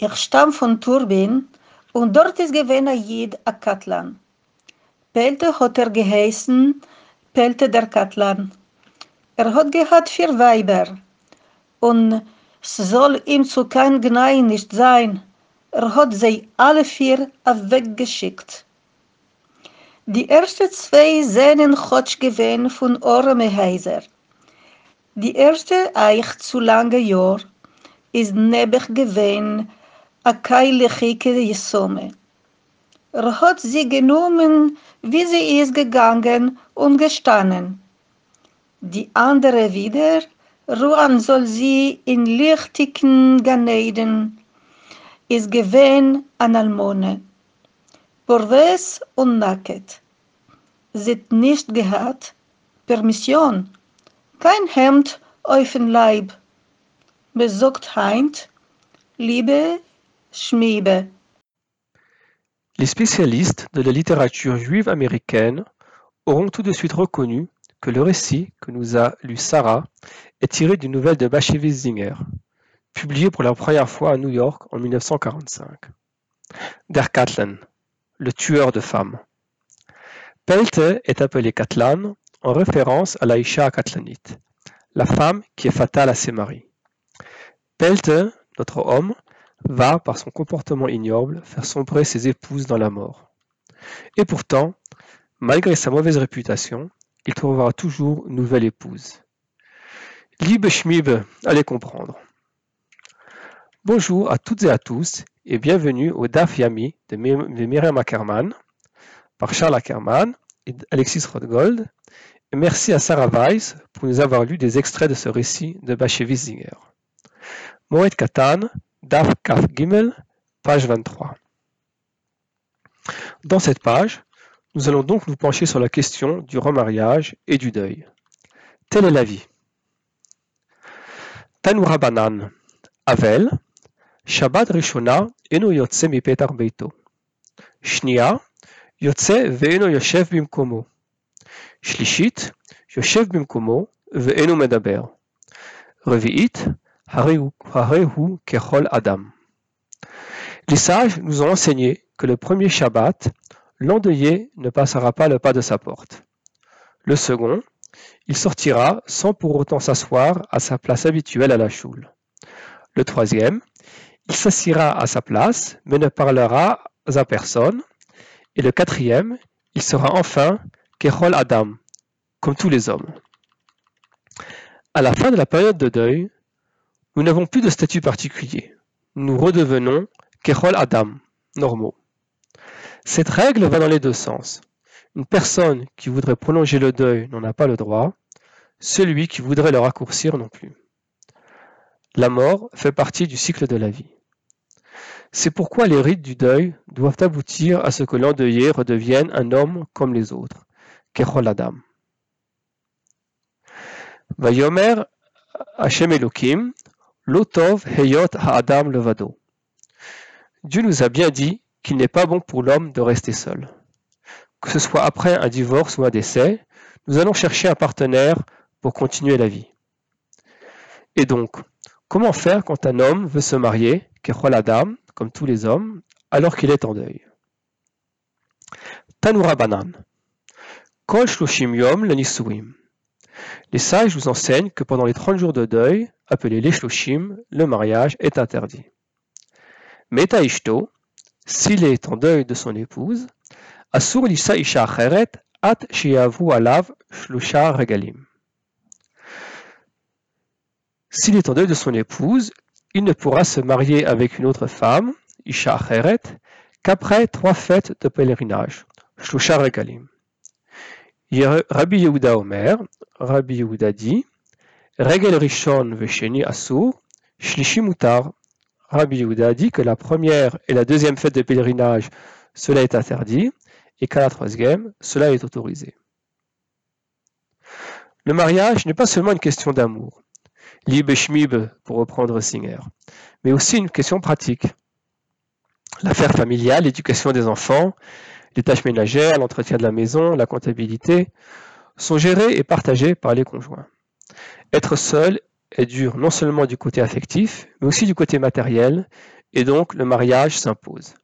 Ich stamm von Turbin und dort ist gewesen ein Jid, a Katlan. Pelte hat er geheißen, Pelte der Katlan. Er hat gehabt vier Weiber und es soll ihm zu kein Gnei nicht sein. Er hat sie alle vier weggeschickt. Die ersten zwei Sehnen hat gewesen von Ormeheiser. Die erste Eich zu lange Jahr ist nebig gewesen a keilechike Jesome. Er hat sie genommen, wie sie ist gegangen und gestanden. Die andere wieder, ruhen soll sie in lichtigen Ganeiden, ist gewesen an Almone. Porves und Nacket. Hat nicht gehabt, Permission, kein Hemd auf den Leib. Besorgt Heint, Liebe, Schmiebe. Les spécialistes de la littérature juive américaine auront tout de suite reconnu que le récit que nous a lu Sarah est tiré d'une nouvelle de Zinger, publiée pour la première fois à New York en 1945. Der Katlan, le tueur de femmes. Pelte est appelé Katlan en référence à l'Aïcha Katlanite, la femme qui est fatale à ses maris. Pelte, notre homme, va, par son comportement ignoble, faire sombrer ses épouses dans la mort. Et pourtant, malgré sa mauvaise réputation, il trouvera toujours une nouvelle épouse. Liebe Schmib, allez comprendre. Bonjour à toutes et à tous et bienvenue au DAF Yami de Myriam Ackerman par Charles Ackerman et Alexis Rothgold. Merci à Sarah Weiss pour nous avoir lu des extraits de ce récit de Bashevis Zinger. Moed Katan, DAF Kaf Gimel, page 23. Dans cette page, nous allons donc nous pencher sur la question du remariage et du deuil. Telle est la vie. Tanura Banan, Avel, Shabbat Rishona, Eno Yotze mi Petar Beito. Shnia, Yotze ve'eno Yoshev bimkomo. Shlishit, Yoshev bimkomo, ve'eno medaber. Revi'it, Les sages nous ont enseigné que le premier Shabbat, l'endeuillé ne passera pas le pas de sa porte. Le second, il sortira sans pour autant s'asseoir à sa place habituelle à la choule. Le troisième, il s'assiera à sa place, mais ne parlera à personne. Et le quatrième, il sera enfin Kechol Adam, comme tous les hommes. À la fin de la période de deuil, nous n'avons plus de statut particulier. Nous redevenons Kechol Adam, normaux. Cette règle va dans les deux sens. Une personne qui voudrait prolonger le deuil n'en a pas le droit, celui qui voudrait le raccourcir non plus. La mort fait partie du cycle de la vie. C'est pourquoi les rites du deuil doivent aboutir à ce que l'endeuillé redevienne un homme comme les autres, Kechol Adam. Hashem Elohim, Lotov Heyot Ha'adam Levado. Dieu nous a bien dit qu'il n'est pas bon pour l'homme de rester seul. Que ce soit après un divorce ou un décès, nous allons chercher un partenaire pour continuer la vie. Et donc, comment faire quand un homme veut se marier, dame, comme tous les hommes, alors qu'il est en deuil? Tanura Banan. Kol Shloshim Yom. Les sages vous enseignent que pendant les 30 jours de deuil, appelés les Shloshim, le mariage est interdit. Meta Ishto, s'il est en deuil de son épouse, Asur Lisa Isha Acheret, At Shiavu Alav Shlosha Regalim. S'il est en deuil de son épouse, il ne pourra se marier avec une autre femme, Isha Acheret, qu'après trois fêtes de pèlerinage, Shlosha Regalim. Rabbi Yehuda Omer, Rabbi Yehuda dit, Regel Rishon Vesheni Asur, Shlishi Mutar. Rabbi Yehuda dit que la première et la deuxième fête de pèlerinage, cela est interdit, et qu'à la troisième, cela est autorisé. Le mariage n'est pas seulement une question d'amour, liebe schmib pour reprendre Singer, mais aussi une question pratique. L'affaire familiale, l'éducation des enfants, les tâches ménagères, l'entretien de la maison, la comptabilité, sont gérées et partagées par les conjoints. Être seul est dur non seulement du côté affectif, mais aussi du côté matériel, et donc le mariage s'impose.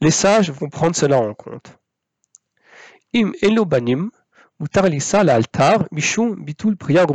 Les sages vont prendre cela en compte. Im elo banim, mutar lisa la altar, bitul priya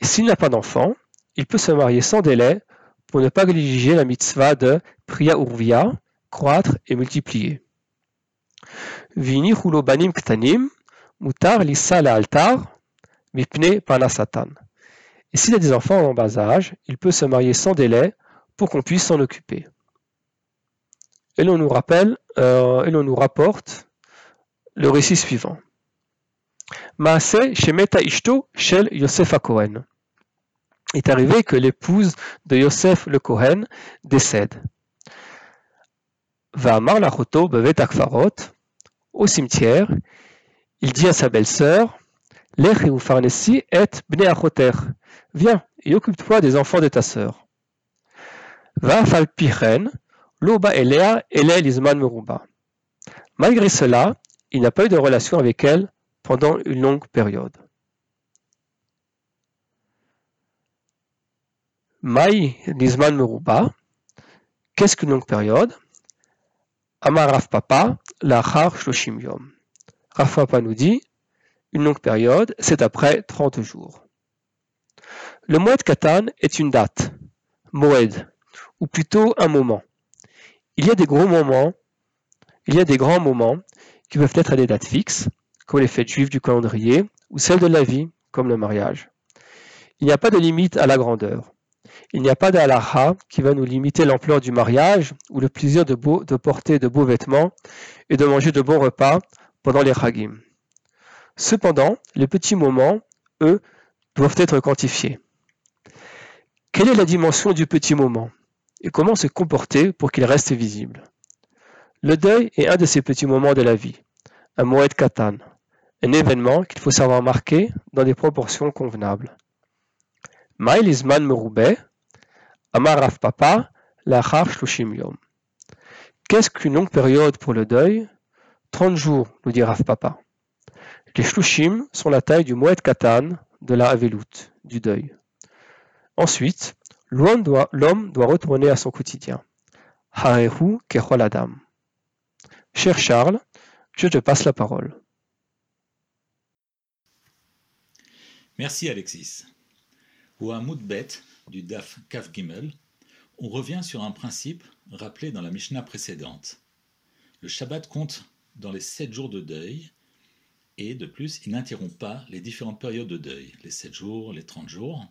s'il n'a pas d'enfant, il peut se marier sans délai pour ne pas négliger la mitzvah de priya urvia, croître et multiplier. Vini banim ktanim, mutar lisa la altar, mipne panasatan. Et s'il a des enfants en bas âge, il peut se marier sans délai pour qu'on puisse s'en occuper. Et l'on nous rappelle, euh, rapporte le récit suivant. Maase Shemeta Ishto Shel Yosef Cohen. Il est arrivé que l'épouse de Yosef le Cohen décède. Va Lachoto Bevet Akfarot, au cimetière, il dit à sa belle-sœur, Lech et Bne Achoter, viens et occupe-toi des enfants de ta sœur. Va Falpichen, Loba Elea Ele Lizman Meruba. Malgré cela, il n'a pas eu de relation avec elle pendant une longue période. Maï Lizman Meruba, qu'est-ce qu'une longue période? Amar Papa, Lachar Shloshim Yom. Rav Papa nous dit, longue période, c'est après 30 jours. Le Moed Katan est une date, Moed, ou plutôt un moment. Il y a des gros moments, il y a des grands moments qui peuvent être à des dates fixes, comme les fêtes juives du calendrier, ou celles de la vie, comme le mariage. Il n'y a pas de limite à la grandeur. Il n'y a pas d'alaha qui va nous limiter l'ampleur du mariage ou le plaisir de, de, porter de beaux vêtements et de manger de bons repas pendant les chagim. Cependant, les petits moments, eux, doivent être quantifiés. Quelle est la dimension du petit moment et comment se comporter pour qu'il reste visible? Le deuil est un de ces petits moments de la vie, un moed katan, un événement qu'il faut savoir marquer dans des proportions convenables. Maïlisman Merube, Amar Papa, Lachar Shlushim. Qu'est-ce qu'une longue période pour le deuil? 30 jours, nous dit Rav Papa. Les shlushim sont la taille du moed katan de la havelut, du deuil. Ensuite, l'homme doit, retourner à son quotidien. Harehu adam. Cher Charles, je te passe la parole. Merci Alexis. Au Hamoudbet du Daf Kaf Gimel, on revient sur un principe rappelé dans la Mishnah précédente. Le Shabbat compte dans les sept jours de deuil, et de plus, il n'interrompt pas les différentes périodes de deuil, les sept jours, les trente jours,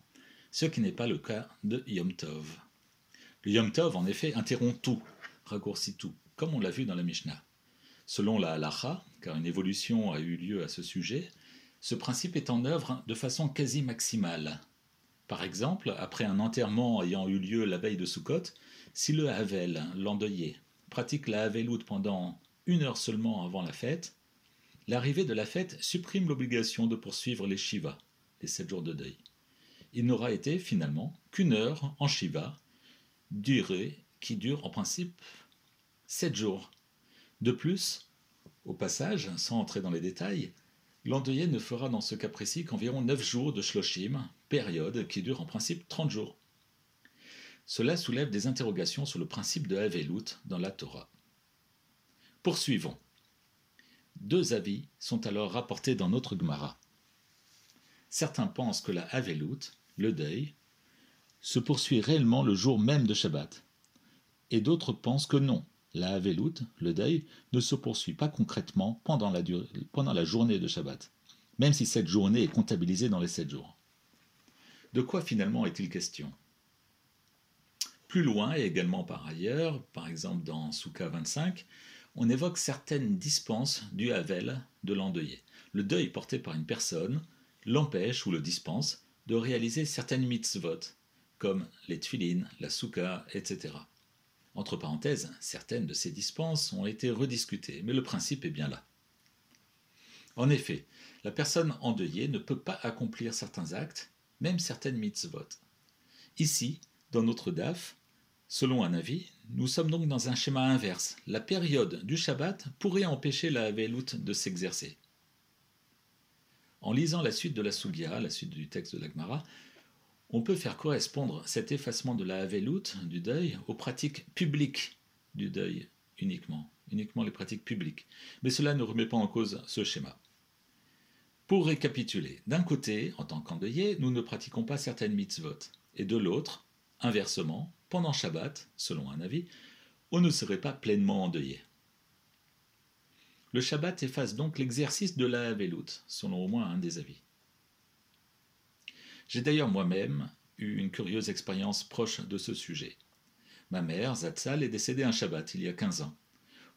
ce qui n'est pas le cas de Yom Tov. Le Yom Tov, en effet, interrompt tout, raccourcit tout, comme on l'a vu dans la Mishnah. Selon la halacha, car une évolution a eu lieu à ce sujet, ce principe est en œuvre de façon quasi maximale. Par exemple, après un enterrement ayant eu lieu la veille de Sukkot, si le Havel, l'endeuillé, pratique la Havelout pendant une heure seulement avant la fête, l'arrivée de la fête supprime l'obligation de poursuivre les Shiva, les sept jours de deuil. Il n'aura été finalement qu'une heure en Shiva, durée qui dure en principe sept jours. De plus, au passage, sans entrer dans les détails, l'endeuillé ne fera dans ce cas précis qu'environ neuf jours de Shloshim, période qui dure en principe trente jours. Cela soulève des interrogations sur le principe de Havelut dans la Torah. Poursuivons. Deux avis sont alors rapportés dans notre Gemara. Certains pensent que la Havelut, le deuil, se poursuit réellement le jour même de Shabbat, et d'autres pensent que non, la Havelut, le deuil, ne se poursuit pas concrètement pendant la, journée de Shabbat, même si cette journée est comptabilisée dans les sept jours. De quoi finalement est-il question? Plus loin, et également par ailleurs, par exemple dans Souka 25, on évoque certaines dispenses du Havel de l'endeuillé. Le deuil porté par une personne l'empêche ou le dispense de réaliser certaines mitzvot, comme les tfilines, la souka, etc. Entre parenthèses, certaines de ces dispenses ont été rediscutées, mais le principe est bien là. En effet, la personne endeuillée ne peut pas accomplir certains actes, même certaines mitzvot. Ici, dans notre DAF, Selon un avis, nous sommes donc dans un schéma inverse. La période du Shabbat pourrait empêcher la Havelut de s'exercer. En lisant la suite de la Sugia, la suite du texte de l'Agmara, on peut faire correspondre cet effacement de la Havelout, du deuil, aux pratiques publiques du deuil uniquement, uniquement les pratiques publiques. Mais cela ne remet pas en cause ce schéma. Pour récapituler, d'un côté, en tant qu'endeuillé, nous ne pratiquons pas certaines mitzvot, et de l'autre, inversement, pendant Shabbat, selon un avis, on ne serait pas pleinement endeuillé. Le Shabbat efface donc l'exercice de la Havelout, selon au moins un des avis. J'ai d'ailleurs moi-même eu une curieuse expérience proche de ce sujet. Ma mère, Zatzal, est décédée un Shabbat il y a 15 ans.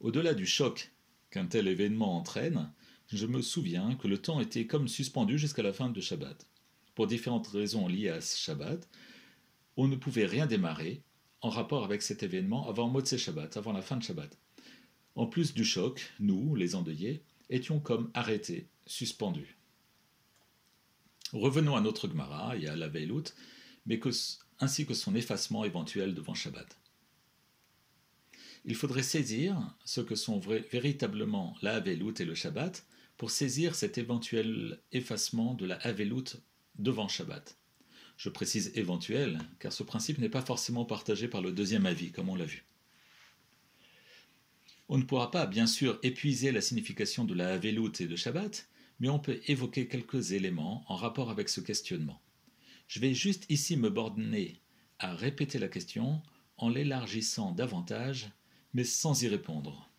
Au-delà du choc qu'un tel événement entraîne, je me souviens que le temps était comme suspendu jusqu'à la fin de Shabbat. Pour différentes raisons liées à ce Shabbat, on ne pouvait rien démarrer en rapport avec cet événement avant Motzei Shabbat, avant la fin de Shabbat. En plus du choc, nous, les endeuillés, étions comme arrêtés, suspendus. Revenons à notre Gemara et à la Veilut, mais ainsi que son effacement éventuel devant Shabbat. Il faudrait saisir ce que sont véritablement la Havelut et le Shabbat pour saisir cet éventuel effacement de la Havelut devant Shabbat. Je précise éventuel, car ce principe n'est pas forcément partagé par le deuxième avis, comme on l'a vu. On ne pourra pas, bien sûr, épuiser la signification de la Havelut et de Shabbat, mais on peut évoquer quelques éléments en rapport avec ce questionnement. Je vais juste ici me borner à répéter la question en l'élargissant davantage, mais sans y répondre.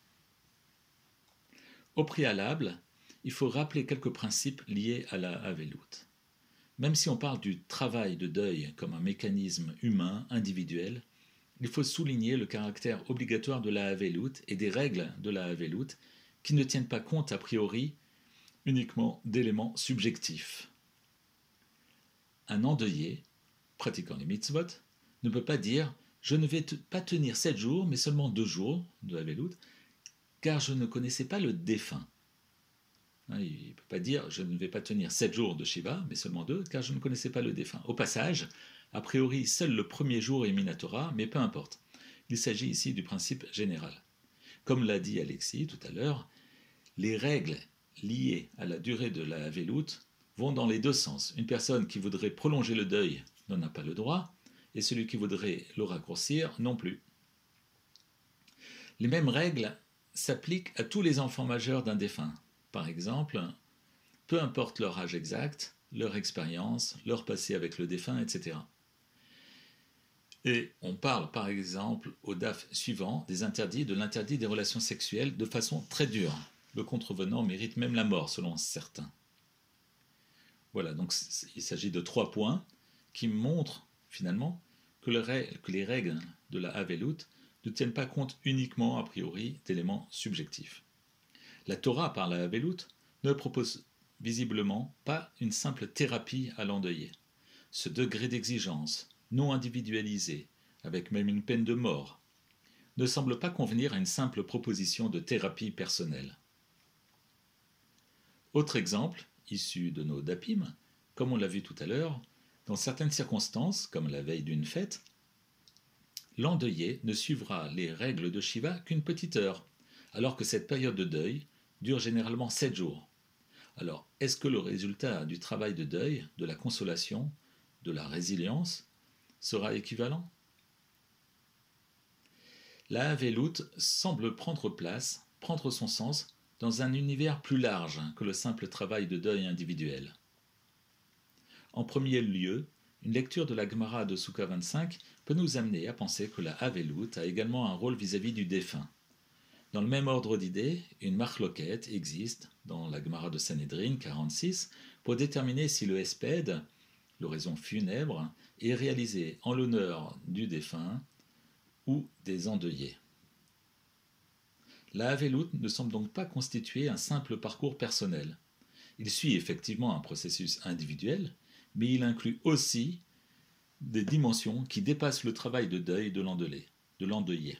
Au préalable, il faut rappeler quelques principes liés à la Havelut. Même si on parle du travail de deuil comme un mécanisme humain, individuel, il faut souligner le caractère obligatoire de la Havelut et des règles de la Havelut qui ne tiennent pas compte a priori uniquement d'éléments subjectifs. Un endeuillé, pratiquant les mitzvot, ne peut pas dire je ne vais pas tenir sept jours, mais seulement deux jours de la veloute, car je ne connaissais pas le défunt. Hein, il ne peut pas dire je ne vais pas tenir sept jours de Shiva, mais seulement deux, car je ne connaissais pas le défunt. Au passage, a priori, seul le premier jour est Minatora, mais peu importe. Il s'agit ici du principe général. Comme l'a dit Alexis tout à l'heure, les règles liées à la durée de la veloute vont dans les deux sens. Une personne qui voudrait prolonger le deuil n'en a pas le droit, et celui qui voudrait le raccourcir non plus. Les mêmes règles s'appliquent à tous les enfants majeurs d'un défunt. Par exemple, peu importe leur âge exact, leur expérience, leur passé avec le défunt, etc. Et on parle par exemple au DAF suivant des interdits de l'interdit des relations sexuelles de façon très dure le contrevenant mérite même la mort, selon certains. Voilà, donc il s'agit de trois points qui montrent finalement que, les règles de la Havelut ne tiennent pas compte uniquement, a priori, d'éléments subjectifs. La Torah, par la Havelut, ne propose visiblement pas une simple thérapie à l'endeuillé. Ce degré d'exigence, non individualisé, avec même une peine de mort, ne semble pas convenir à une simple proposition de thérapie personnelle. Autre exemple, issu de nos DAPIM, comme on l'a vu tout à l'heure, dans certaines circonstances, comme la veille d'une fête, l'endeuillé ne suivra les règles de Shiva qu'une petite heure, alors que cette période de deuil dure généralement sept jours. Alors, est-ce que le résultat du travail de deuil, de la consolation, de la résilience, sera équivalent? La Veloute semble prendre place, prendre son sens dans un univers plus large que le simple travail de deuil individuel. En premier lieu, une lecture de la Gemara de Souka 25 peut nous amener à penser que la Havelut a également un rôle vis-à-vis du défunt. Dans le même ordre d'idées, une marloquette existe dans la Gemara de Sanhedrin 46 pour déterminer si le espède, l'oraison funèbre, est réalisé en l'honneur du défunt ou des endeuillés. La Havelut ne semble donc pas constituer un simple parcours personnel. Il suit effectivement un processus individuel, mais il inclut aussi des dimensions qui dépassent le travail de deuil de l'endeuillé.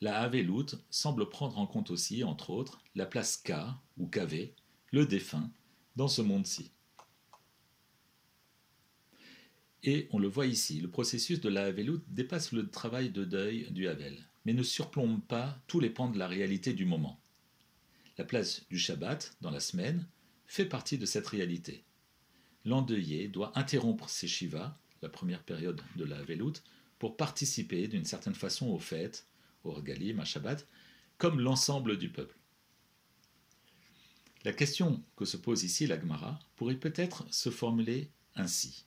La Havelut semble prendre en compte aussi, entre autres, la place K ou KV, le défunt, dans ce monde-ci. Et on le voit ici, le processus de la Havelut dépasse le travail de deuil du Havel mais ne surplombe pas tous les pans de la réalité du moment. La place du Shabbat dans la semaine fait partie de cette réalité. l'endeuillé doit interrompre ses shivas, la première période de la veloute, pour participer d'une certaine façon aux fêtes, au regalim, à Shabbat, comme l'ensemble du peuple. La question que se pose ici la Gemara pourrait peut-être se formuler ainsi.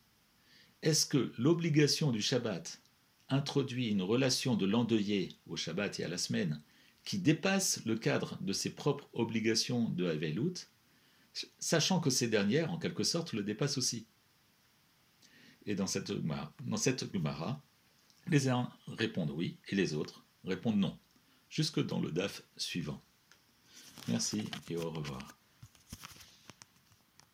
Est-ce que l'obligation du Shabbat introduit une relation de l'endeuillé au Shabbat et à la semaine qui dépasse le cadre de ses propres obligations de Havelut, sachant que ces dernières, en quelque sorte, le dépassent aussi? Et dans cette, dans cette Gemara, les uns répondent oui et les autres répondent non, jusque dans le DAF suivant. Merci et au revoir.